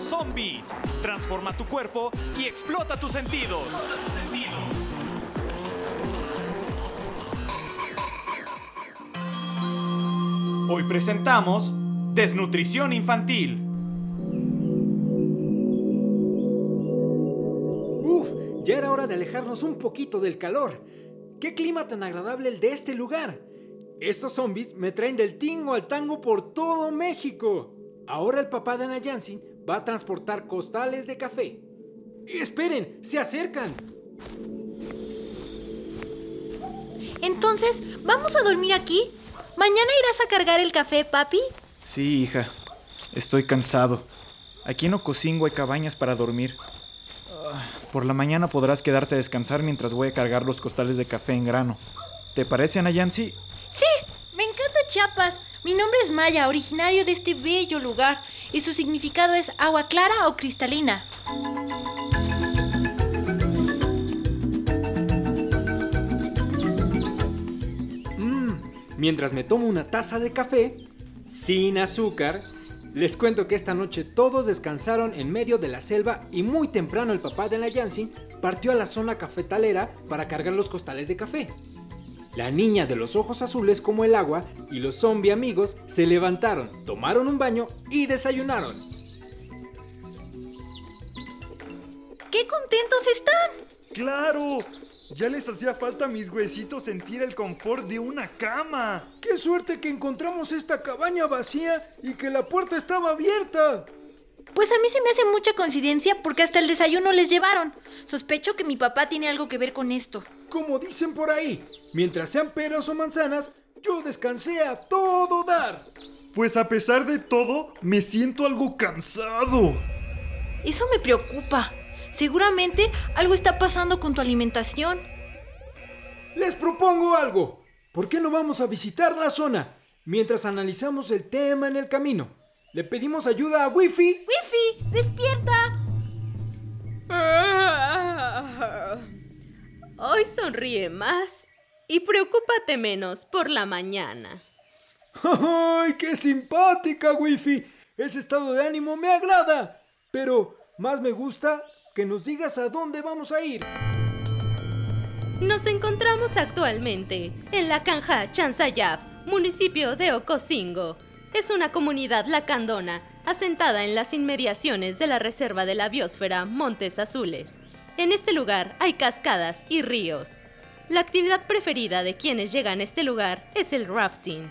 Zombie. Transforma tu cuerpo y explota tus sentidos. Hoy presentamos Desnutrición Infantil. Uf, ya era hora de alejarnos un poquito del calor. ¡Qué clima tan agradable el de este lugar! Estos zombies me traen del tingo al tango por todo México. Ahora el papá de Nayansi va a transportar costales de café. ¡Esperen! ¡Se acercan! Entonces, ¿vamos a dormir aquí? ¿Mañana irás a cargar el café, papi? Sí, hija. Estoy cansado. Aquí en Ocosingo hay cabañas para dormir. Ah, por la mañana podrás quedarte a descansar mientras voy a cargar los costales de café en grano. ¿Te parece, Anayansi? Sí, me encanta Chiapas. Mi nombre es Maya, originario de este bello lugar, y su significado es agua clara o cristalina. Mientras me tomo una taza de café, sin azúcar, les cuento que esta noche todos descansaron en medio de la selva y muy temprano el papá de la Yancy partió a la zona cafetalera para cargar los costales de café. La niña de los ojos azules como el agua y los zombie amigos se levantaron, tomaron un baño y desayunaron. ¡Qué contentos están! ¡Claro! Ya les hacía falta a mis huesitos sentir el confort de una cama. ¡Qué suerte que encontramos esta cabaña vacía y que la puerta estaba abierta! Pues a mí se me hace mucha coincidencia porque hasta el desayuno les llevaron. Sospecho que mi papá tiene algo que ver con esto. Como dicen por ahí, mientras sean peras o manzanas, yo descansé a todo dar. Pues a pesar de todo, me siento algo cansado. Eso me preocupa. Seguramente algo está pasando con tu alimentación. Les propongo algo. ¿Por qué no vamos a visitar la zona mientras analizamos el tema en el camino? Le pedimos ayuda a Wifi. Wifi, despierta. Hoy sonríe más y preocúpate menos por la mañana. ¡Ay, qué simpática, Wifi! Ese estado de ánimo me agrada. Pero más me gusta que nos digas a dónde vamos a ir. Nos encontramos actualmente en la Canja Chansayaf, municipio de Ocosingo. Es una comunidad lacandona asentada en las inmediaciones de la reserva de la biosfera Montes Azules. En este lugar hay cascadas y ríos. La actividad preferida de quienes llegan a este lugar es el rafting.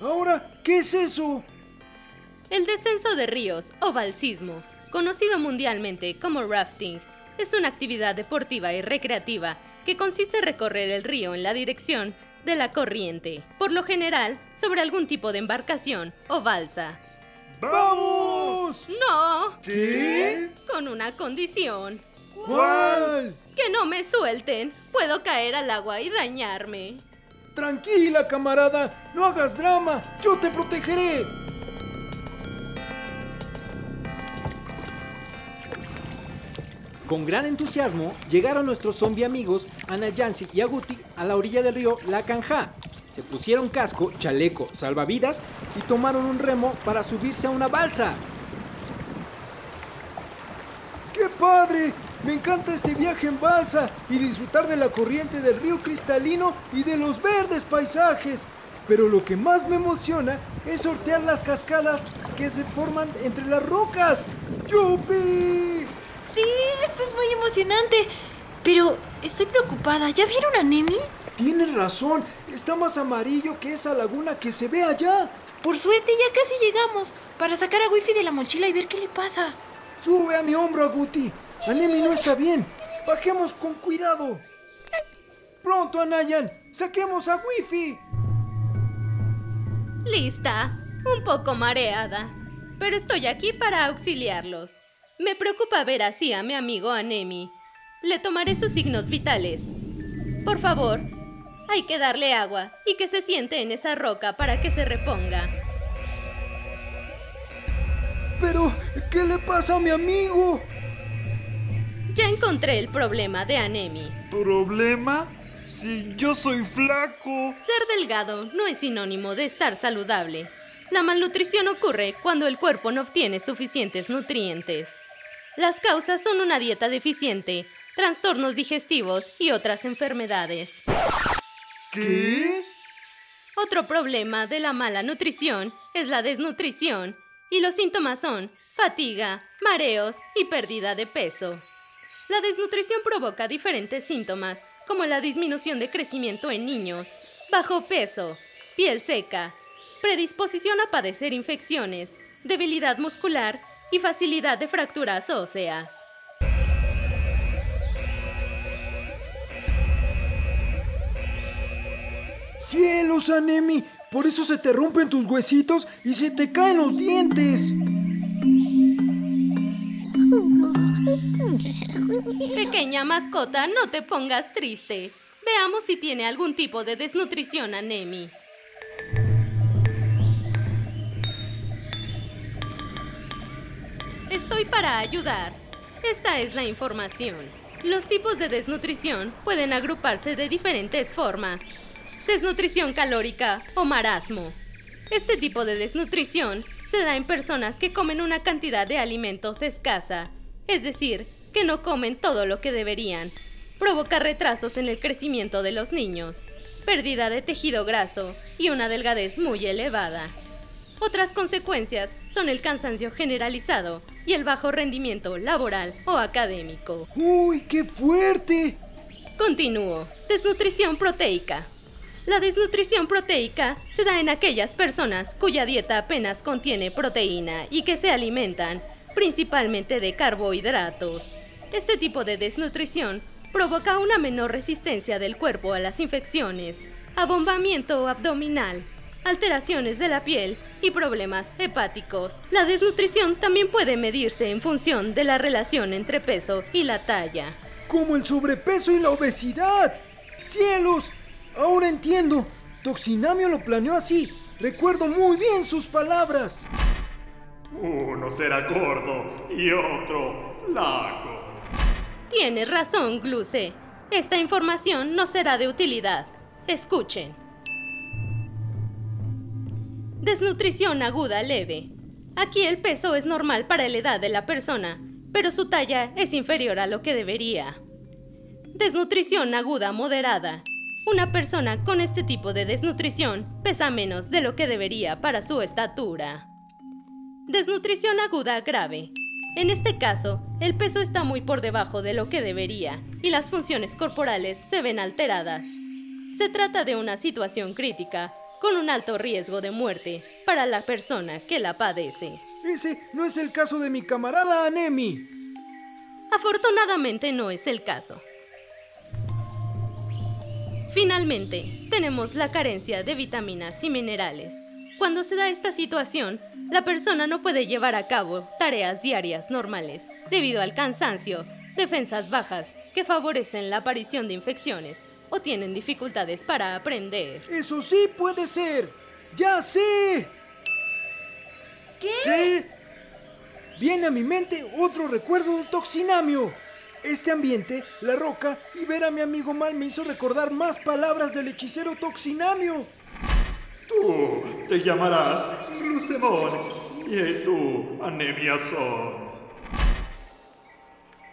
Ahora, ¿qué es eso? El descenso de ríos o balsismo conocido mundialmente como rafting, es una actividad deportiva y recreativa que consiste en recorrer el río en la dirección de la corriente, por lo general sobre algún tipo de embarcación o balsa. ¡Vamos! No. ¿Qué? Con una condición. ¿Cuál? Que no me suelten. Puedo caer al agua y dañarme. Tranquila, camarada. No hagas drama. Yo te protegeré. Con gran entusiasmo llegaron nuestros zombie amigos Ana Yancy y Aguti a la orilla del río La Canja. Se pusieron casco, chaleco, salvavidas y tomaron un remo para subirse a una balsa. ¡Qué padre! Me encanta este viaje en balsa y disfrutar de la corriente del río cristalino y de los verdes paisajes. Pero lo que más me emociona es sortear las cascadas que se forman entre las rocas. ¡Yupi! Sí, esto es muy emocionante. Pero estoy preocupada. ¿Ya vieron a Nemi? Tienes razón. Está más amarillo que esa laguna que se ve allá. Por suerte ya casi llegamos para sacar a Wifi de la mochila y ver qué le pasa. Sube a mi hombro, Aguti. Anemi no está bien. Bajemos con cuidado. Pronto, Anayan. Saquemos a Wifi. Lista. Un poco mareada. Pero estoy aquí para auxiliarlos. Me preocupa ver así a mi amigo Anemi. Le tomaré sus signos vitales. Por favor, hay que darle agua y que se siente en esa roca para que se reponga. Pero, ¿qué le pasa a mi amigo? Ya encontré el problema de Anemi. ¿Problema? Si yo soy flaco. Ser delgado no es sinónimo de estar saludable. La malnutrición ocurre cuando el cuerpo no obtiene suficientes nutrientes. Las causas son una dieta deficiente, trastornos digestivos y otras enfermedades. ¿Qué? Otro problema de la mala nutrición es la desnutrición y los síntomas son fatiga, mareos y pérdida de peso. La desnutrición provoca diferentes síntomas como la disminución de crecimiento en niños, bajo peso, piel seca, predisposición a padecer infecciones, debilidad muscular y facilidad de fracturas óseas. ¡Cielos, Anemi! Por eso se te rompen tus huesitos y se te caen los dientes. Pequeña mascota, no te pongas triste. Veamos si tiene algún tipo de desnutrición Anemi. Estoy para ayudar. Esta es la información. Los tipos de desnutrición pueden agruparse de diferentes formas. Desnutrición calórica o marasmo. Este tipo de desnutrición se da en personas que comen una cantidad de alimentos escasa, es decir, que no comen todo lo que deberían. Provoca retrasos en el crecimiento de los niños, pérdida de tejido graso y una delgadez muy elevada. Otras consecuencias son el cansancio generalizado y el bajo rendimiento laboral o académico. ¡Uy, qué fuerte! Continúo. Desnutrición proteica. La desnutrición proteica se da en aquellas personas cuya dieta apenas contiene proteína y que se alimentan principalmente de carbohidratos. Este tipo de desnutrición provoca una menor resistencia del cuerpo a las infecciones, abombamiento abdominal, alteraciones de la piel y problemas hepáticos. La desnutrición también puede medirse en función de la relación entre peso y la talla. Como el sobrepeso y la obesidad. ¡Cielos! Ahora entiendo. Toxinamio lo planeó así. Recuerdo muy bien sus palabras. Uno será gordo y otro flaco. Tienes razón, Gluce. Esta información no será de utilidad. Escuchen. Desnutrición aguda leve. Aquí el peso es normal para la edad de la persona, pero su talla es inferior a lo que debería. Desnutrición aguda moderada. Una persona con este tipo de desnutrición pesa menos de lo que debería para su estatura. Desnutrición aguda grave. En este caso, el peso está muy por debajo de lo que debería y las funciones corporales se ven alteradas. Se trata de una situación crítica con un alto riesgo de muerte para la persona que la padece. Ese no es el caso de mi camarada Anemi. Afortunadamente no es el caso. Finalmente, tenemos la carencia de vitaminas y minerales. Cuando se da esta situación, la persona no puede llevar a cabo tareas diarias normales debido al cansancio, defensas bajas que favorecen la aparición de infecciones o tienen dificultades para aprender. Eso sí puede ser. Ya sé. ¿Qué? Viene a mi mente otro recuerdo del toxinamio. Este ambiente, la roca y ver a mi amigo mal me hizo recordar más palabras del hechicero toxinamio. Tú te llamarás Glucemón y tú Anemiazón.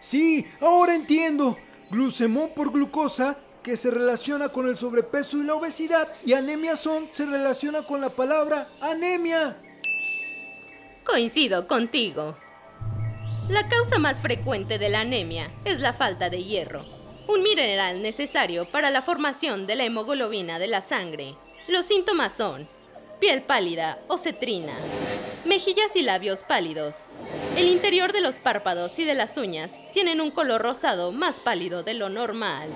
Sí, ahora entiendo. Glucemón por glucosa, que se relaciona con el sobrepeso y la obesidad, y anemiazón se relaciona con la palabra anemia. Coincido contigo. La causa más frecuente de la anemia es la falta de hierro, un mineral necesario para la formación de la hemoglobina de la sangre. Los síntomas son piel pálida o cetrina, mejillas y labios pálidos. El interior de los párpados y de las uñas tienen un color rosado más pálido de lo normal.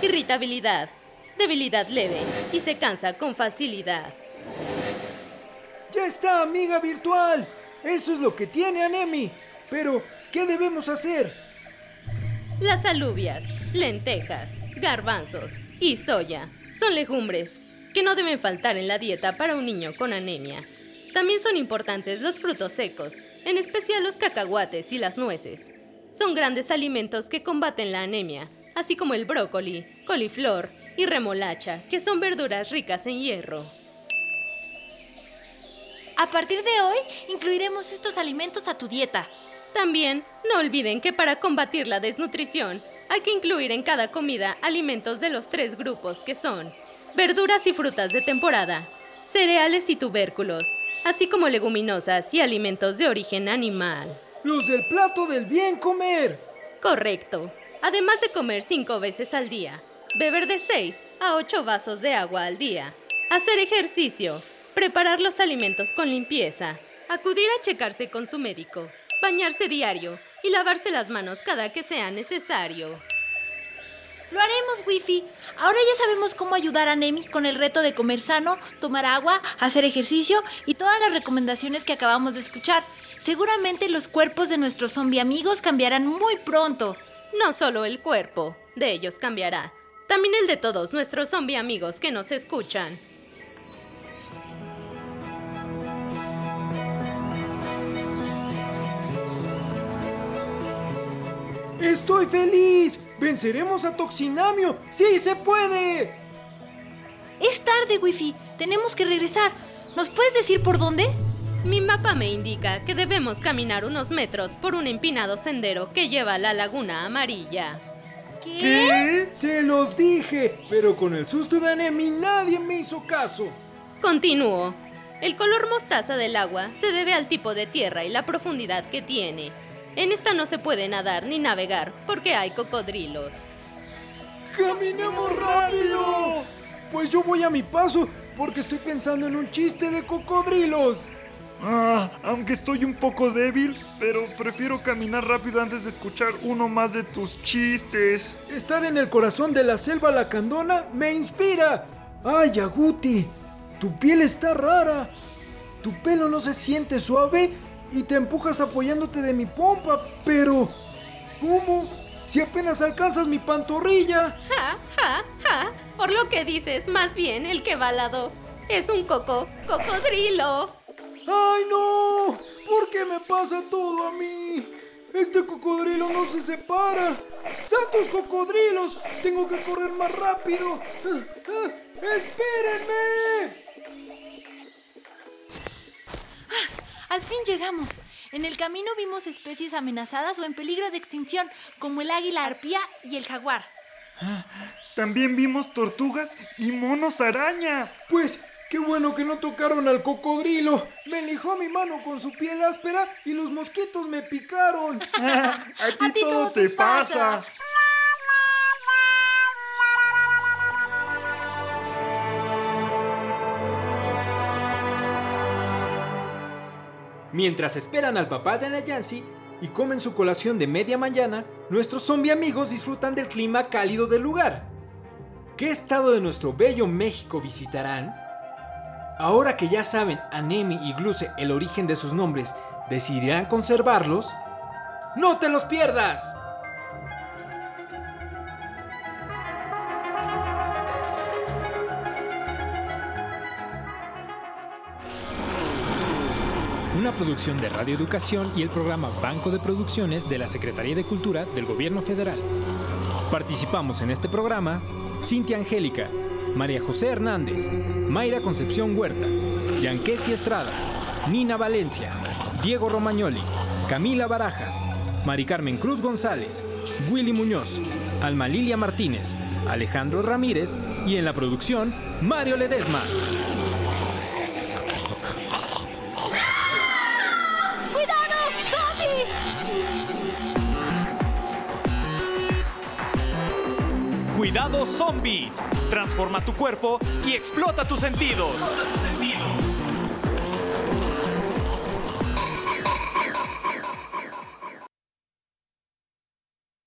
Irritabilidad, debilidad leve y se cansa con facilidad. Ya está, amiga virtual. Eso es lo que tiene Anemi. Pero, ¿qué debemos hacer? Las alubias, lentejas, garbanzos y soya son legumbres que no deben faltar en la dieta para un niño con anemia. También son importantes los frutos secos, en especial los cacahuates y las nueces. Son grandes alimentos que combaten la anemia, así como el brócoli, coliflor y remolacha, que son verduras ricas en hierro. A partir de hoy, incluiremos estos alimentos a tu dieta. También, no olviden que para combatir la desnutrición, hay que incluir en cada comida alimentos de los tres grupos que son verduras y frutas de temporada, cereales y tubérculos, así como leguminosas y alimentos de origen animal. Los del plato del bien comer. Correcto. Además de comer cinco veces al día, beber de 6 a 8 vasos de agua al día, hacer ejercicio, preparar los alimentos con limpieza, acudir a checarse con su médico, bañarse diario y lavarse las manos cada que sea necesario. Lo haremos, Wifi. Ahora ya sabemos cómo ayudar a Nemi con el reto de comer sano, tomar agua, hacer ejercicio y todas las recomendaciones que acabamos de escuchar. Seguramente los cuerpos de nuestros zombie amigos cambiarán muy pronto. No solo el cuerpo de ellos cambiará, también el de todos nuestros zombie amigos que nos escuchan. ¡Estoy feliz! ¡Venceremos a Toxinamio! ¡Sí se puede! Es tarde, Wifi. Tenemos que regresar. ¿Nos puedes decir por dónde? Mi mapa me indica que debemos caminar unos metros por un empinado sendero que lleva a la laguna amarilla. ¿Qué? Se los dije, pero con el susto de Anemi nadie me hizo caso. Continúo. El color mostaza del agua se debe al tipo de tierra y la profundidad que tiene. En esta no se puede nadar ni navegar porque hay cocodrilos. ¡Caminemos rápido! Pues yo voy a mi paso porque estoy pensando en un chiste de cocodrilos. Ah, aunque estoy un poco débil, pero prefiero caminar rápido antes de escuchar uno más de tus chistes. Estar en el corazón de la selva lacandona me inspira. ¡Ay, Aguti! Tu piel está rara. Tu pelo no se siente suave y te empujas apoyándote de mi pompa, pero... ¿Cómo? Si apenas alcanzas mi pantorrilla. Ja, ja, ja. Por lo que dices, más bien el que va al lado es un coco cocodrilo. ¡Ay, no! ¿Por qué me pasa todo a mí? Este cocodrilo no se separa. ¡Santos cocodrilos! Tengo que correr más rápido. ¡Ah, ah! ¡Espérenme! Al fin llegamos. En el camino vimos especies amenazadas o en peligro de extinción, como el águila arpía y el jaguar. También vimos tortugas y monos araña. Pues qué bueno que no tocaron al cocodrilo. Me lijó mi mano con su piel áspera y los mosquitos me picaron. a ti, todo, te pasa. Mientras esperan al papá de Anayansi y comen su colación de media mañana, nuestros zombie amigos disfrutan del clima cálido del lugar. ¿Qué estado de nuestro bello México visitarán? Ahora que ya saben Anemi y Gluce el origen de sus nombres, ¿decidirán conservarlos? ¡No te los pierdas! Una producción de Radio Educación y el programa Banco de Producciones de la Secretaría de Cultura del Gobierno Federal. Participamos en este programa Cintia Angélica, María José Hernández, Mayra Concepción Huerta, Yanquesi Estrada, Nina Valencia, Diego Romagnoli, Camila Barajas, Mari Carmen Cruz González, Willy Muñoz, Alma Lilia Martínez, Alejandro Ramírez y en la producción Mario Ledesma. Cuidado zombie. Transforma tu cuerpo y explota tus sentidos.